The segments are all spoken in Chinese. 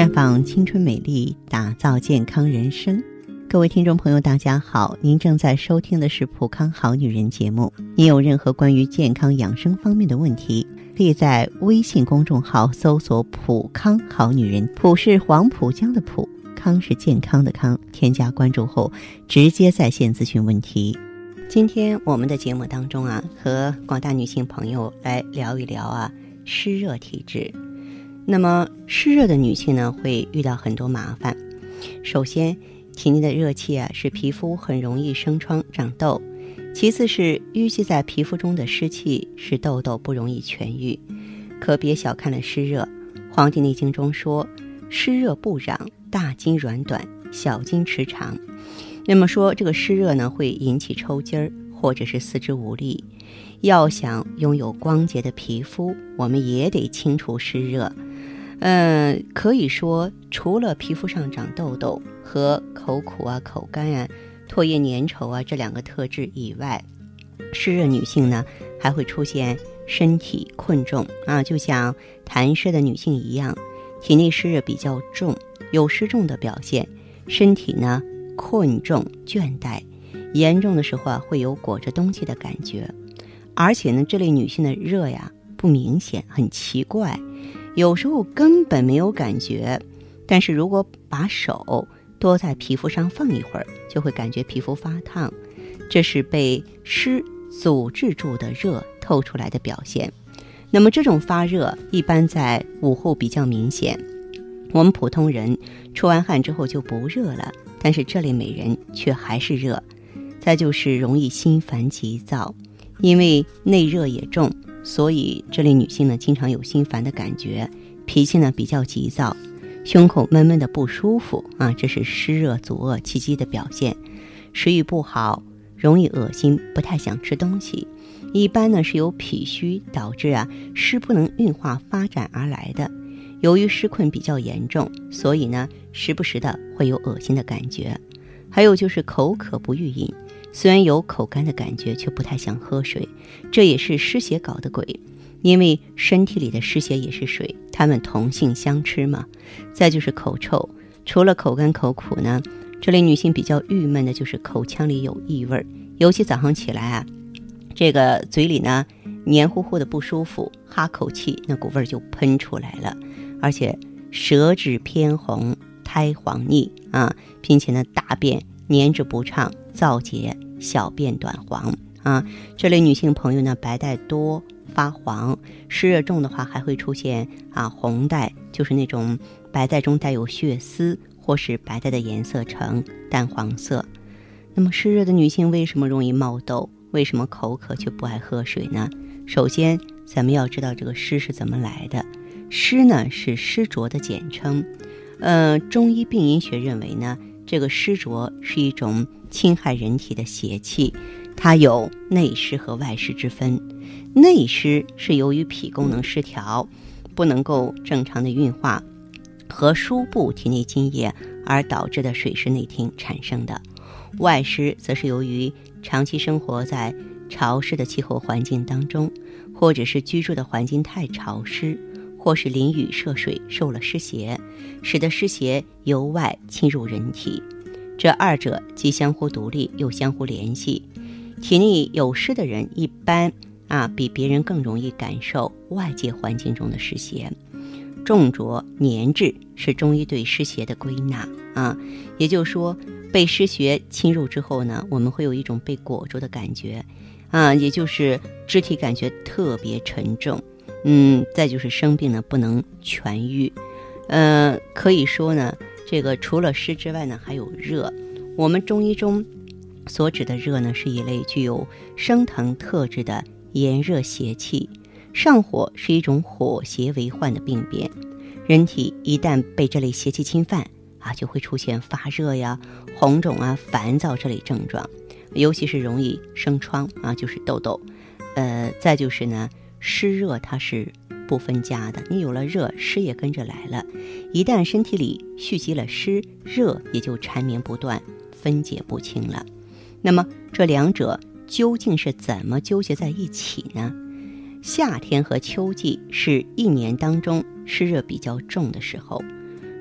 绽放青春美丽，打造健康人生。各位听众朋友，大家好，您正在收听的是《普康好女人》节目。您有任何关于健康养生方面的问题，可以在微信公众号搜索“普康好女人”，普是黄浦江的浦，康是健康的康。添加关注后，直接在线咨询问题。今天我们的节目当中啊，和广大女性朋友来聊一聊啊，湿热体质。那么湿热的女性呢，会遇到很多麻烦。首先，体内的热气啊，使皮肤很容易生疮长痘；其次是淤积在皮肤中的湿气，使痘痘不容易痊愈。可别小看了湿热，《黄帝内经》中说：“湿热不攘，大筋软短，小筋迟长。”那么说，这个湿热呢，会引起抽筋儿，或者是四肢无力。要想拥有光洁的皮肤，我们也得清除湿热。嗯，可以说，除了皮肤上长痘痘和口苦啊、口干啊、唾液粘稠啊这两个特质以外，湿热女性呢还会出现身体困重啊，就像痰湿的女性一样，体内湿热比较重，有湿重的表现，身体呢困重倦怠，严重的时候啊会有裹着东西的感觉，而且呢这类女性的热呀不明显，很奇怪。有时候根本没有感觉，但是如果把手多在皮肤上放一会儿，就会感觉皮肤发烫，这是被湿阻滞住的热透出来的表现。那么这种发热一般在午后比较明显，我们普通人出完汗之后就不热了，但是这类美人却还是热。再就是容易心烦急躁，因为内热也重。所以这类女性呢，经常有心烦的感觉，脾气呢比较急躁，胸口闷闷的不舒服啊，这是湿热阻遏气机的表现。食欲不好，容易恶心，不太想吃东西，一般呢是由脾虚导致啊湿不能运化发展而来的。由于湿困比较严重，所以呢时不时的会有恶心的感觉。还有就是口渴不欲饮。虽然有口干的感觉，却不太想喝水，这也是湿邪搞的鬼。因为身体里的湿邪也是水，它们同性相斥嘛。再就是口臭，除了口干口苦呢，这类女性比较郁闷的就是口腔里有异味，尤其早上起来啊，这个嘴里呢黏糊糊的不舒服，哈口气那股味儿就喷出来了，而且舌质偏红，苔黄腻啊，并且呢大便粘滞不畅。燥结、小便短黄啊，这类女性朋友呢，白带多、发黄，湿热重的话，还会出现啊红带，就是那种白带中带有血丝，或是白带的颜色呈淡黄色。那么湿热的女性为什么容易冒痘？为什么口渴却不爱喝水呢？首先，咱们要知道这个湿是怎么来的。湿呢是湿浊的简称，呃，中医病因学认为呢，这个湿浊是一种。侵害人体的邪气，它有内湿和外湿之分。内湿是由于脾功能失调，不能够正常的运化和输布体内津液而导致的水湿内停产生的；外湿则是由于长期生活在潮湿的气候环境当中，或者是居住的环境太潮湿，或是淋雨涉水受了湿邪，使得湿邪由外侵入人体。这二者既相互独立，又相互联系。体内有湿的人，一般啊比别人更容易感受外界环境中的湿邪。重浊黏滞是中医对湿邪的归纳啊，也就是说，被湿邪侵入之后呢，我们会有一种被裹住的感觉啊，也就是肢体感觉特别沉重。嗯，再就是生病呢不能痊愈。呃，可以说呢。这个除了湿之外呢，还有热。我们中医中所指的热呢，是一类具有升腾特质的炎热邪气。上火是一种火邪为患的病变，人体一旦被这类邪气侵犯啊，就会出现发热呀、红肿啊、烦躁这类症状，尤其是容易生疮啊，就是痘痘。呃，再就是呢，湿热它是。不分家的，你有了热，湿也跟着来了。一旦身体里蓄积了湿，热也就缠绵不断，分解不清了。那么这两者究竟是怎么纠结在一起呢？夏天和秋季是一年当中湿热比较重的时候。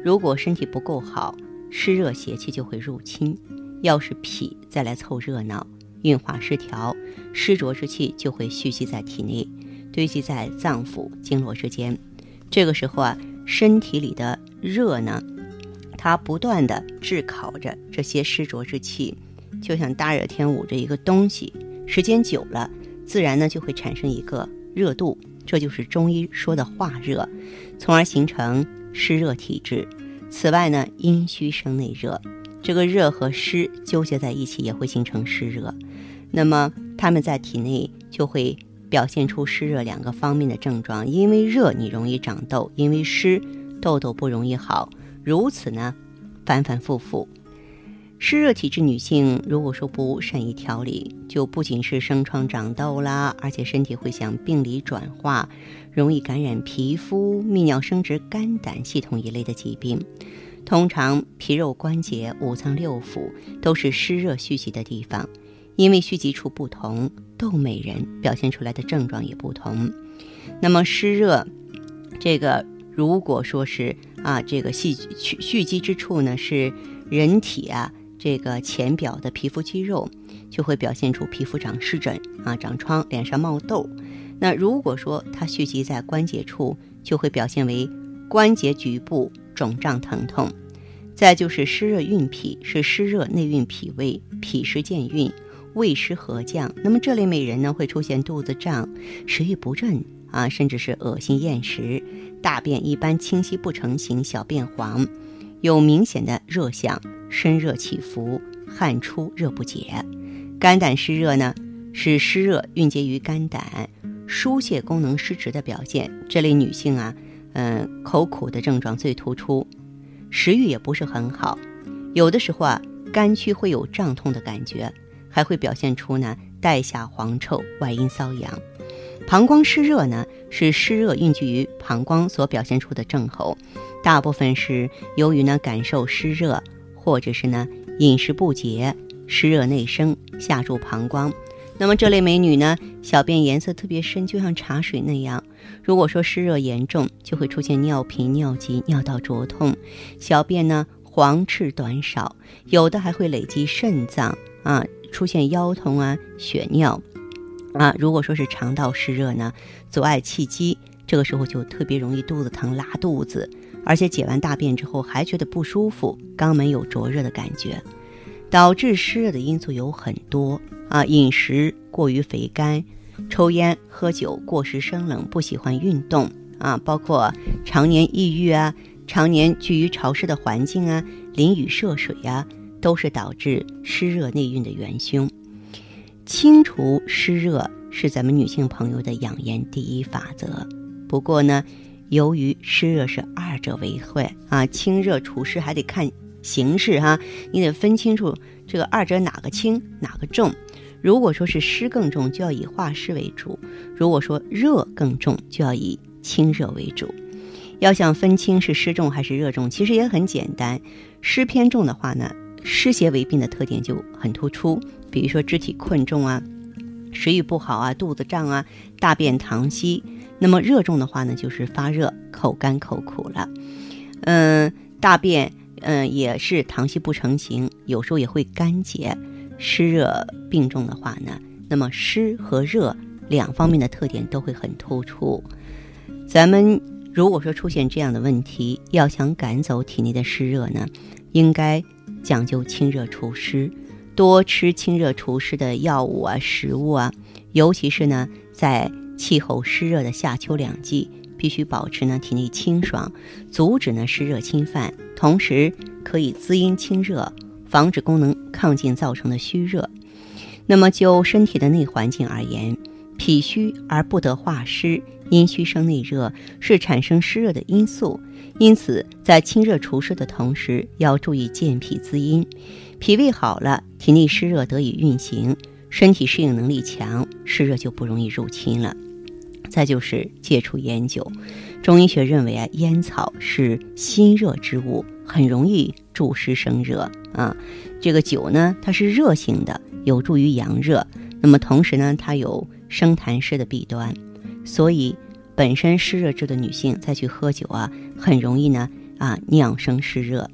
如果身体不够好，湿热邪气就会入侵。要是脾再来凑热闹，运化失调，湿浊之气就会蓄积在体内，堆积在脏腑经络之间。这个时候啊，身体里的热呢，它不断的炙烤着这些湿浊之气，就像大热天捂着一个东西，时间久了，自然呢就会产生一个热度，这就是中医说的化热，从而形成湿热体质。此外呢，阴虚生内热，这个热和湿纠结在一起，也会形成湿热。那么它们在体内就会。表现出湿热两个方面的症状，因为热你容易长痘，因为湿痘痘不容易好，如此呢，反反复复。湿热体质女性如果说不善于调理，就不仅是生疮长痘啦，而且身体会向病理转化，容易感染皮肤、泌尿生殖、肝胆系统一类的疾病。通常皮肉关节、五脏六腑都是湿热蓄积的地方。因为蓄积处不同，痘美人表现出来的症状也不同。那么湿热，这个如果说是啊，这个蓄蓄蓄积之处呢，是人体啊这个浅表的皮肤肌肉，就会表现出皮肤长湿疹啊、长疮、脸上冒痘。那如果说它蓄积在关节处，就会表现为关节局部肿胀疼痛。再就是湿热运脾，是湿热内蕴脾胃，脾湿健运。胃湿和降，那么这类美人呢会出现肚子胀、食欲不振啊，甚至是恶心厌食，大便一般清晰不成形，小便黄，有明显的热象，身热起伏，汗出热不解。肝胆湿热呢是湿热蕴结于肝胆，疏泄功能失职的表现。这类女性啊，嗯，口苦的症状最突出，食欲也不是很好，有的时候啊，肝区会有胀痛的感觉。还会表现出呢带下黄臭、外阴瘙痒。膀胱湿热呢是湿热蕴聚于膀胱所表现出的症候，大部分是由于呢感受湿热，或者是呢饮食不节，湿热内生下注膀胱。那么这类美女呢，小便颜色特别深，就像茶水那样。如果说湿热严重，就会出现尿频、尿急、尿道灼痛，小便呢黄赤短少，有的还会累积肾脏啊。出现腰痛啊、血尿啊，如果说是肠道湿热呢，阻碍气机，这个时候就特别容易肚子疼、拉肚子，而且解完大便之后还觉得不舒服，肛门有灼热的感觉。导致湿热的因素有很多啊，饮食过于肥甘，抽烟喝酒过食生冷，不喜欢运动啊，包括常年抑郁啊，常年居于潮湿的环境啊，淋雨涉水呀。都是导致湿热内蕴的元凶。清除湿热是咱们女性朋友的养颜第一法则。不过呢，由于湿热是二者为会啊，清热除湿还得看形势哈，你得分清楚这个二者哪个轻哪个重。如果说是湿更重，就要以化湿为主；如果说热更重，就要以清热为主。要想分清是湿重还是热重，其实也很简单。湿偏重的话呢？湿邪为病的特点就很突出，比如说肢体困重啊，食欲不好啊，肚子胀啊，大便溏稀。那么热重的话呢，就是发热、口干口苦了。嗯，大便嗯也是溏稀不成形，有时候也会干结。湿热病重的话呢，那么湿和热两方面的特点都会很突出。咱们如果说出现这样的问题，要想赶走体内的湿热呢，应该。讲究清热除湿，多吃清热除湿的药物啊、食物啊，尤其是呢，在气候湿热的夏秋两季，必须保持呢体内清爽，阻止呢湿热侵犯，同时可以滋阴清热，防止功能亢进造成的虚热。那么就身体的内环境而言，脾虚而不得化湿，阴虚生内热，是产生湿热的因素。因此，在清热除湿的同时，要注意健脾滋阴。脾胃好了，体内湿热得以运行，身体适应能力强，湿热就不容易入侵了。再就是戒除烟酒。中医学认为啊，烟草是心热之物，很容易助湿生热啊。这个酒呢，它是热性的，有助于阳热。那么同时呢，它有生痰湿的弊端，所以。本身湿热质的女性再去喝酒啊，很容易呢啊酿生湿热。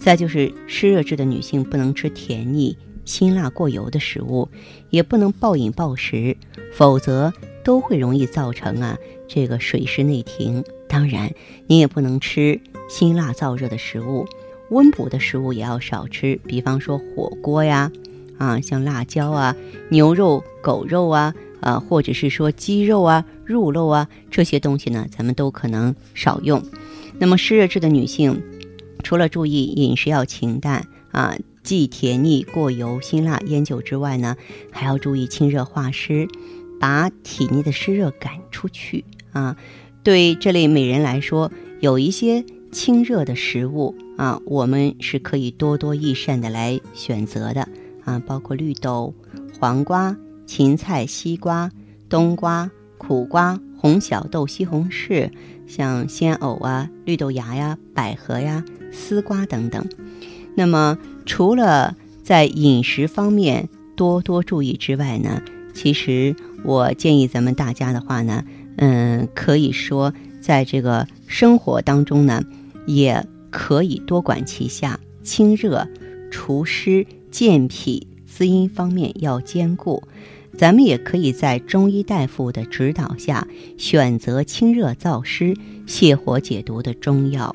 再就是湿热质的女性不能吃甜腻、辛辣过油的食物，也不能暴饮暴食，否则都会容易造成啊这个水湿内停。当然，你也不能吃辛辣燥热的食物，温补的食物也要少吃，比方说火锅呀，啊像辣椒啊、牛肉、狗肉啊，啊或者是说鸡肉啊、肉肉啊这些东西呢，咱们都可能少用。那么湿热质的女性。除了注意饮食要清淡啊，忌甜腻、过油、辛辣、烟酒之外呢，还要注意清热化湿，把体内的湿热赶出去啊。对这类美人来说，有一些清热的食物啊，我们是可以多多益善的来选择的啊，包括绿豆、黄瓜、芹菜、西瓜、冬瓜、苦瓜、红小豆、西红柿，像鲜藕啊、绿豆芽呀、百合呀。丝瓜等等，那么除了在饮食方面多多注意之外呢，其实我建议咱们大家的话呢，嗯，可以说在这个生活当中呢，也可以多管齐下，清热、除湿、健脾、滋阴方面要兼顾。咱们也可以在中医大夫的指导下，选择清热燥湿、泻火解毒的中药。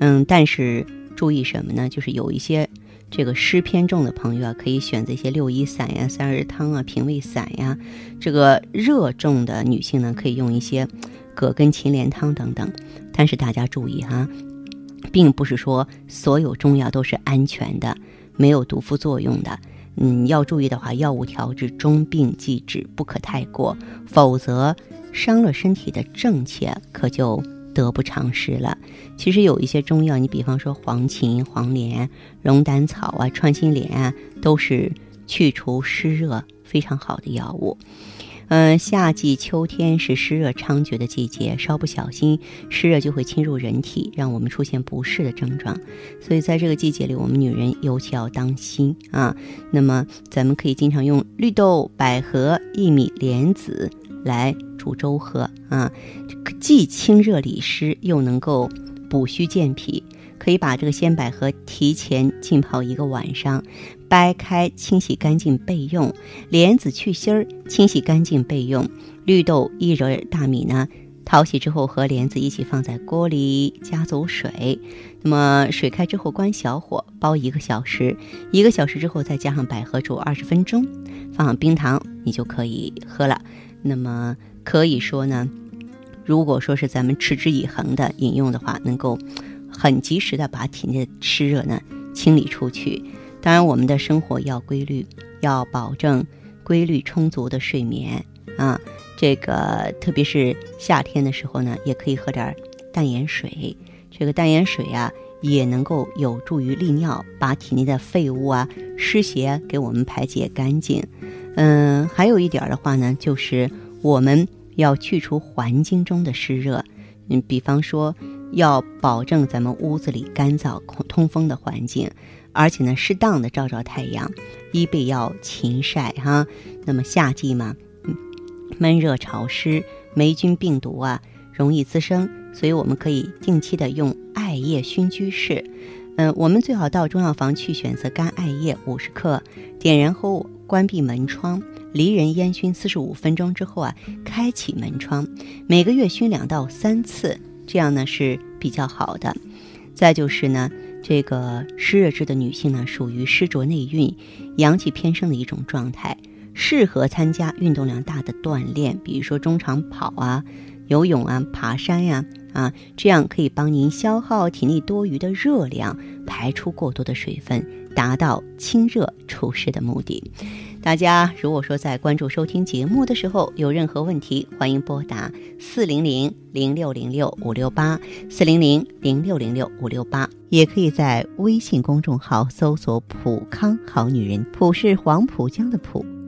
嗯，但是注意什么呢？就是有一些这个湿偏重的朋友啊，可以选择一些六一散呀、三日汤啊、平胃散呀。这个热重的女性呢，可以用一些葛根芩连汤等等。但是大家注意哈，并不是说所有中药都是安全的，没有毒副作用的。嗯，要注意的话，药物调治中病即止，不可太过，否则伤了身体的正气，可就。得不偿失了。其实有一些中药，你比方说黄芩、黄连、龙胆草啊、穿心莲啊，都是去除湿热非常好的药物。嗯，夏季秋天是湿热猖獗的季节，稍不小心，湿热就会侵入人体，让我们出现不适的症状。所以在这个季节里，我们女人尤其要当心啊。那么，咱们可以经常用绿豆、百合、薏米、莲子来。煮粥喝啊，既清热理湿，又能够补虚健脾。可以把这个鲜百合提前浸泡一个晚上，掰开清洗干净备用；莲子去芯儿，清洗干净备用；绿豆薏仁大米呢，淘洗之后和莲子一起放在锅里，加足水。那么水开之后关小火煲一个小时，一个小时之后再加上百合煮二十分钟，放上冰糖，你就可以喝了。那么。可以说呢，如果说是咱们持之以恒的饮用的话，能够很及时的把体内的湿热呢清理出去。当然，我们的生活要规律，要保证规律充足的睡眠啊。这个特别是夏天的时候呢，也可以喝点淡盐水。这个淡盐水啊，也能够有助于利尿，把体内的废物啊、湿邪给我们排解干净。嗯，还有一点的话呢，就是我们。要去除环境中的湿热，嗯，比方说要保证咱们屋子里干燥、通风的环境，而且呢，适当的照照太阳，衣被要勤晒哈。那么夏季嘛，闷热潮湿，霉菌病毒啊容易滋生，所以我们可以定期的用艾叶熏居室。嗯，我们最好到中药房去选择干艾叶五十克，点燃后关闭门窗。离人烟熏四十五分钟之后啊，开启门窗，每个月熏两到三次，这样呢是比较好的。再就是呢，这个湿热质的女性呢，属于湿浊内蕴、阳气偏盛的一种状态，适合参加运动量大的锻炼，比如说中长跑啊、游泳啊、爬山呀啊，这样可以帮您消耗体内多余的热量，排出过多的水分，达到清热除湿的目的。大家如果说在关注收听节目的时候有任何问题，欢迎拨打四零零零六零六五六八四零零零六零六五六八，也可以在微信公众号搜索“普康好女人”，普是黄浦江的浦，